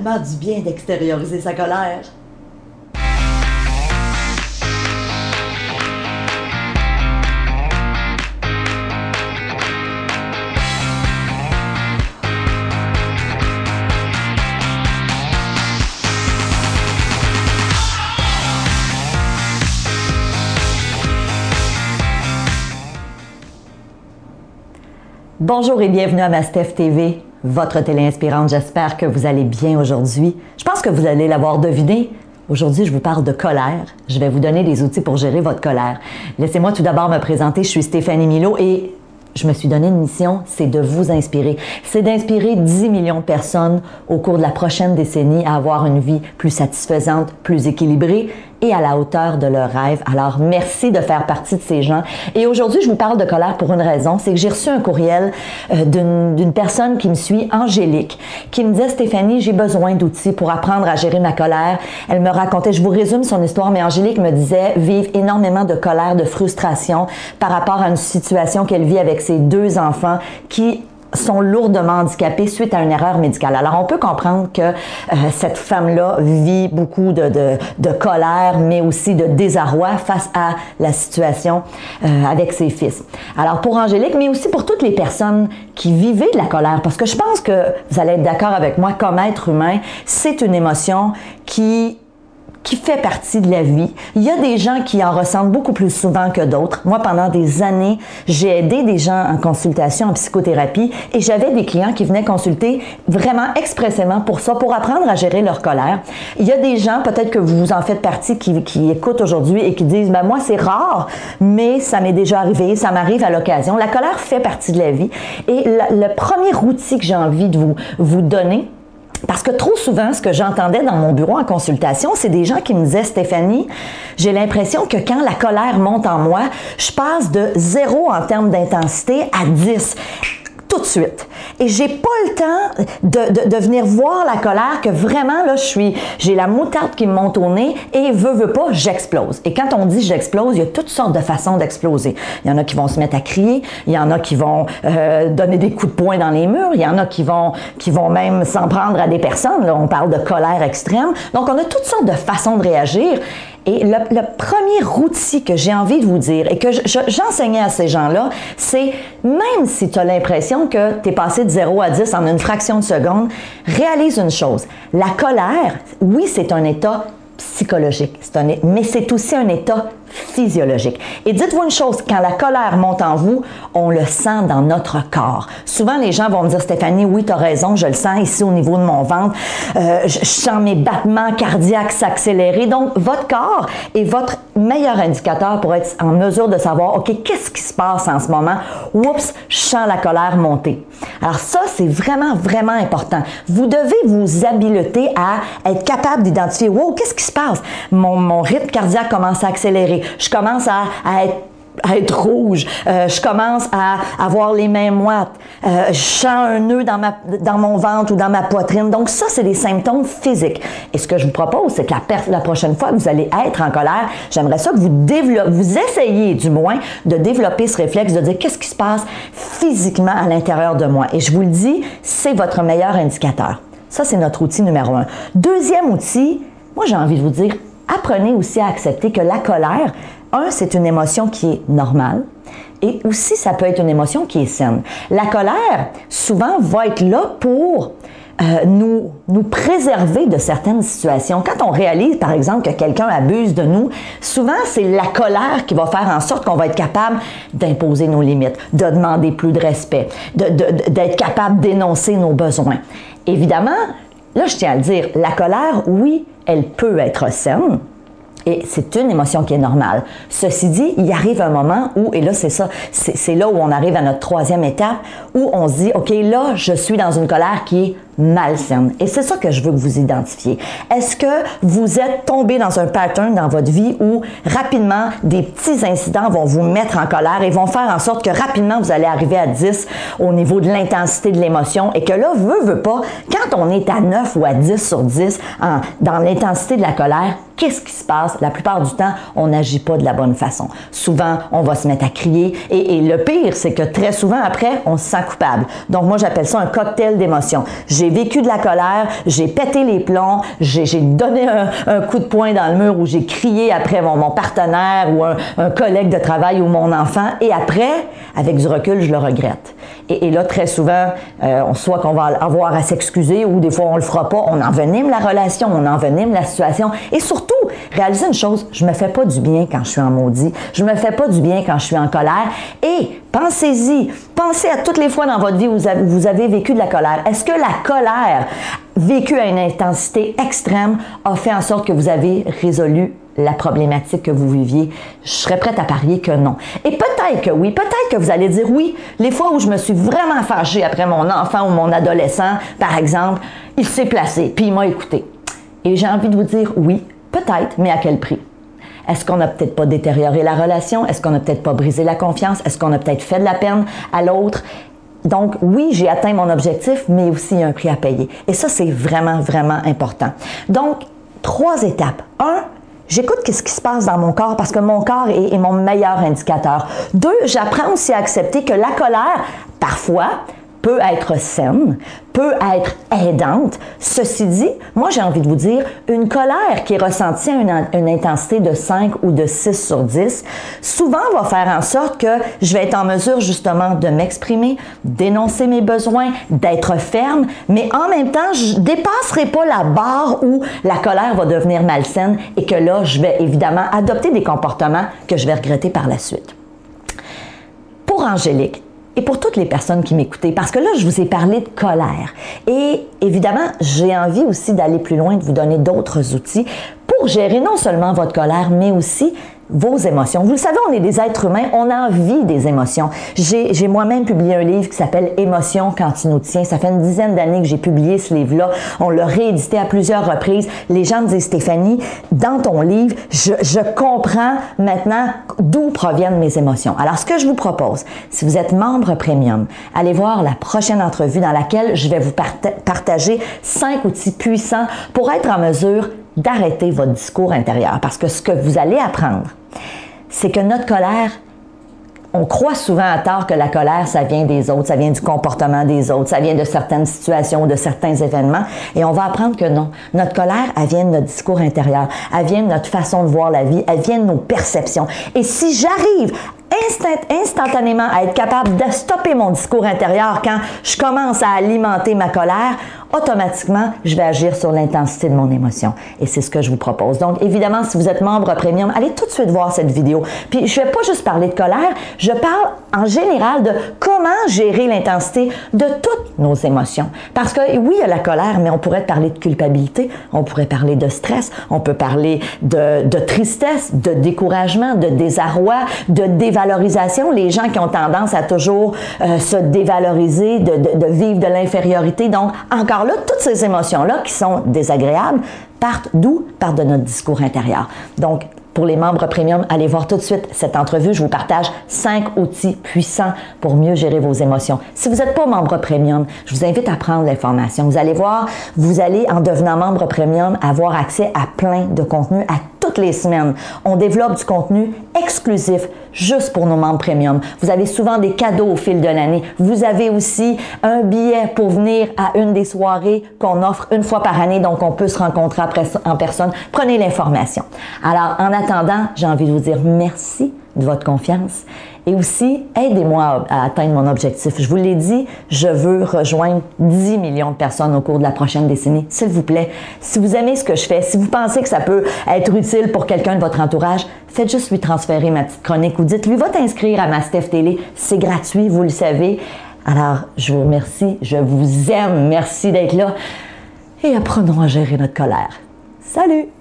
du bien d'extérioriser sa colère. Bonjour et bienvenue à Mastef TV, votre télé inspirante. J'espère que vous allez bien aujourd'hui. Je pense que vous allez l'avoir deviné. Aujourd'hui, je vous parle de colère. Je vais vous donner des outils pour gérer votre colère. Laissez-moi tout d'abord me présenter. Je suis Stéphanie Milo et je me suis donné une mission, c'est de vous inspirer. C'est d'inspirer 10 millions de personnes au cours de la prochaine décennie à avoir une vie plus satisfaisante, plus équilibrée et à la hauteur de leurs rêves. Alors, merci de faire partie de ces gens. Et aujourd'hui, je vous parle de colère pour une raison, c'est que j'ai reçu un courriel euh, d'une personne qui me suit, Angélique, qui me disait, Stéphanie, j'ai besoin d'outils pour apprendre à gérer ma colère. Elle me racontait, je vous résume son histoire, mais Angélique me disait vivre énormément de colère, de frustration par rapport à une situation qu'elle vit avec ses deux enfants qui sont lourdement handicapés suite à une erreur médicale. Alors, on peut comprendre que euh, cette femme-là vit beaucoup de, de, de, colère, mais aussi de désarroi face à la situation euh, avec ses fils. Alors, pour Angélique, mais aussi pour toutes les personnes qui vivaient de la colère, parce que je pense que vous allez être d'accord avec moi, comme être humain, c'est une émotion qui qui fait partie de la vie. Il y a des gens qui en ressentent beaucoup plus souvent que d'autres. Moi, pendant des années, j'ai aidé des gens en consultation, en psychothérapie, et j'avais des clients qui venaient consulter vraiment expressément pour ça, pour apprendre à gérer leur colère. Il y a des gens, peut-être que vous en faites partie, qui, écoutent aujourd'hui et qui disent, ben moi, c'est rare, mais ça m'est déjà arrivé, ça m'arrive à l'occasion. La colère fait partie de la vie. Et le premier outil que j'ai envie de vous, vous donner, parce que trop souvent, ce que j'entendais dans mon bureau en consultation, c'est des gens qui me disaient, Stéphanie, j'ai l'impression que quand la colère monte en moi, je passe de zéro en termes d'intensité à 10 tout de suite. Et j'ai pas le temps de, de, venir voir la colère que vraiment, là, je suis, j'ai la moutarde qui me monte au nez et veut, veut pas, j'explose. Et quand on dit j'explose, il y a toutes sortes de façons d'exploser. Il y en a qui vont se mettre à crier, il y en a qui vont euh, donner des coups de poing dans les murs, il y en a qui vont, qui vont même s'en prendre à des personnes. Là, on parle de colère extrême. Donc, on a toutes sortes de façons de réagir. Et le, premier outil que j'ai envie de vous dire et que j'enseignais à ces gens-là, c'est même si tu as l'impression que tu es passé de 0 à 10 en une fraction de seconde, réalise une chose. La colère, oui, c'est un état psychologique, un, mais c'est aussi un état physiologique. Et dites-vous une chose, quand la colère monte en vous, on le sent dans notre corps. Souvent, les gens vont me dire, Stéphanie, oui, tu as raison, je le sens ici au niveau de mon ventre. Euh, je, sens mes battements cardiaques s'accélérer. Donc, votre corps est votre meilleur indicateur pour être en mesure de savoir, OK, qu'est-ce qui se passe en ce moment? Oups, je sens la colère monter. Alors ça, c'est vraiment, vraiment important. Vous devez vous habiliter à être capable d'identifier, wow, qu'est-ce qui se passe? Mon, mon rythme cardiaque commence à accélérer je commence à, être rouge, euh, je commence à avoir les mains moites, euh, je sens un nœud dans, ma, dans mon ventre ou dans ma poitrine. Donc ça, c'est des symptômes physiques. Et ce que je vous propose, c'est que la, la prochaine fois que vous allez être en colère, j'aimerais ça que vous développez, vous essayez du moins de développer ce réflexe de dire qu'est-ce qui se passe physiquement à l'intérieur de moi? Et je vous le dis, c'est votre meilleur indicateur. Ça, c'est notre outil numéro un. Deuxième outil, moi j'ai envie de vous dire, apprenez aussi à accepter que la colère, un, c'est une émotion qui est normale. Et aussi, ça peut être une émotion qui est saine. La colère, souvent, va être là pour euh, nous, nous préserver de certaines situations. Quand on réalise, par exemple, que quelqu'un abuse de nous, souvent, c'est la colère qui va faire en sorte qu'on va être capable d'imposer nos limites, de demander plus de respect, d'être de, capable d'énoncer nos besoins. Évidemment, là, je tiens à le dire, la colère, oui, elle peut être saine. Et c'est une émotion qui est normale. Ceci dit, il arrive un moment où, et là c'est ça, c'est là où on arrive à notre troisième étape, où on se dit, OK, là, je suis dans une colère qui est malsaine. Et c'est ça que je veux que vous identifiez. Est-ce que vous êtes tombé dans un pattern dans votre vie où rapidement des petits incidents vont vous mettre en colère et vont faire en sorte que rapidement vous allez arriver à 10 au niveau de l'intensité de l'émotion et que là, veut, veut pas, quand on est à 9 ou à 10 sur 10 en, dans l'intensité de la colère, qu'est-ce qui se passe? La plupart du temps, on n'agit pas de la bonne façon. Souvent, on va se mettre à crier et, le pire, c'est que très souvent après, on se sent coupable. Donc moi, j'appelle ça un cocktail d'émotions. J'ai j'ai vécu de la colère, j'ai pété les plombs, j'ai donné un, coup de poing dans le mur ou j'ai crié après mon, partenaire ou un, collègue de travail ou mon enfant. Et après, avec du recul, je le regrette. Et, là, très souvent, euh, on soit qu'on va avoir à s'excuser ou des fois on le fera pas, on envenime la relation, on envenime la situation. Et surtout, réaliser une chose, je me fais pas du bien quand je suis en maudit, je me fais pas du bien quand je suis en colère. Et pensez-y, pensez à toutes les fois dans votre vie où vous avez vécu de la colère. Est-ce que la colère vécue à une intensité extrême a fait en sorte que vous avez résolu la problématique que vous viviez, je serais prête à parier que non. Et peut-être que oui, peut-être que vous allez dire oui, les fois où je me suis vraiment fâchée après mon enfant ou mon adolescent, par exemple, il s'est placé, puis il m'a écouté. Et j'ai envie de vous dire oui, peut-être, mais à quel prix? Est-ce qu'on n'a peut-être pas détérioré la relation? Est-ce qu'on n'a peut-être pas brisé la confiance? Est-ce qu'on a peut-être fait de la peine à l'autre? Donc, oui, j'ai atteint mon objectif, mais aussi un prix à payer. Et ça, c'est vraiment, vraiment important. Donc, trois étapes. Un, J'écoute ce qui se passe dans mon corps parce que mon corps est, est mon meilleur indicateur. Deux, j'apprends aussi à accepter que la colère, parfois, peut être saine, peut être aidante. Ceci dit, moi j'ai envie de vous dire, une colère qui est ressentie à une, intensité de 5 ou de 6 sur 10, souvent va faire en sorte que je vais être en mesure justement de m'exprimer, d'énoncer mes besoins, d'être ferme, mais en même temps, je dépasserai pas la barre où la colère va devenir malsaine et que là, je vais évidemment adopter des comportements que je vais regretter par la suite. Pour Angélique, et pour toutes les personnes qui m'écoutaient, parce que là, je vous ai parlé de colère. Et évidemment, j'ai envie aussi d'aller plus loin, de vous donner d'autres outils pour gérer non seulement votre colère, mais aussi vos émotions. Vous le savez, on est des êtres humains, on a envie des émotions. J'ai moi-même publié un livre qui s'appelle Émotions quand il nous tient. Ça fait une dizaine d'années que j'ai publié ce livre-là. On l'a réédité à plusieurs reprises. Les gens me disent, Stéphanie, dans ton livre, je, je comprends maintenant d'où proviennent mes émotions. Alors, ce que je vous propose, si vous êtes membre premium, allez voir la prochaine entrevue dans laquelle je vais vous partager cinq outils puissants pour être en mesure d'arrêter votre discours intérieur. Parce que ce que vous allez apprendre, c'est que notre colère, on croit souvent à tort que la colère, ça vient des autres, ça vient du comportement des autres, ça vient de certaines situations, de certains événements. Et on va apprendre que non. Notre colère, elle vient de notre discours intérieur, elle vient de notre façon de voir la vie, elle vient de nos perceptions. Et si j'arrive instantanément à être capable de stopper mon discours intérieur quand je commence à alimenter ma colère, automatiquement, je vais agir sur l'intensité de mon émotion. Et c'est ce que je vous propose. Donc, évidemment, si vous êtes membre premium, allez tout de suite voir cette vidéo. Puis, je ne vais pas juste parler de colère, je parle en général de comment gérer l'intensité de toutes nos émotions. Parce que oui, il y a la colère, mais on pourrait parler de culpabilité, on pourrait parler de stress, on peut parler de, de tristesse, de découragement, de désarroi, de Les gens qui ont tendance à toujours euh, se dévaloriser, de, vivre de l'infériorité. Donc, encore là, toutes ces émotions-là qui sont désagréables partent d'où? Partent de notre discours intérieur. Donc, pour les membres premium, allez voir tout de suite cette entrevue. Je vous partage cinq outils puissants pour mieux gérer vos émotions. Si vous n'êtes pas membre premium, je vous invite à prendre l'information. Vous allez voir, vous allez, en devenant membre premium, avoir accès à plein de contenus, à toutes les semaines. On développe du contenu exclusif juste pour nos membres premium. Vous avez souvent des cadeaux au fil de l'année. Vous avez aussi un billet pour venir à une des soirées qu'on offre une fois par année, donc on peut se rencontrer en personne. Prenez l'information. Alors, en attendant, j'ai envie de vous dire merci de votre confiance. Et aussi, aidez-moi à, atteindre mon objectif. Je vous l'ai dit, je veux rejoindre 10 millions de personnes au cours de la prochaine décennie. S'il vous plaît, si vous aimez ce que je fais, si vous pensez que ça peut être utile pour quelqu'un de votre entourage, faites juste lui transférer ma petite chronique ou dites-lui, va t'inscrire à ma Steph Télé. C'est gratuit, vous le savez. Alors, je vous remercie, je vous aime, merci d'être là et apprenons à gérer notre colère. Salut!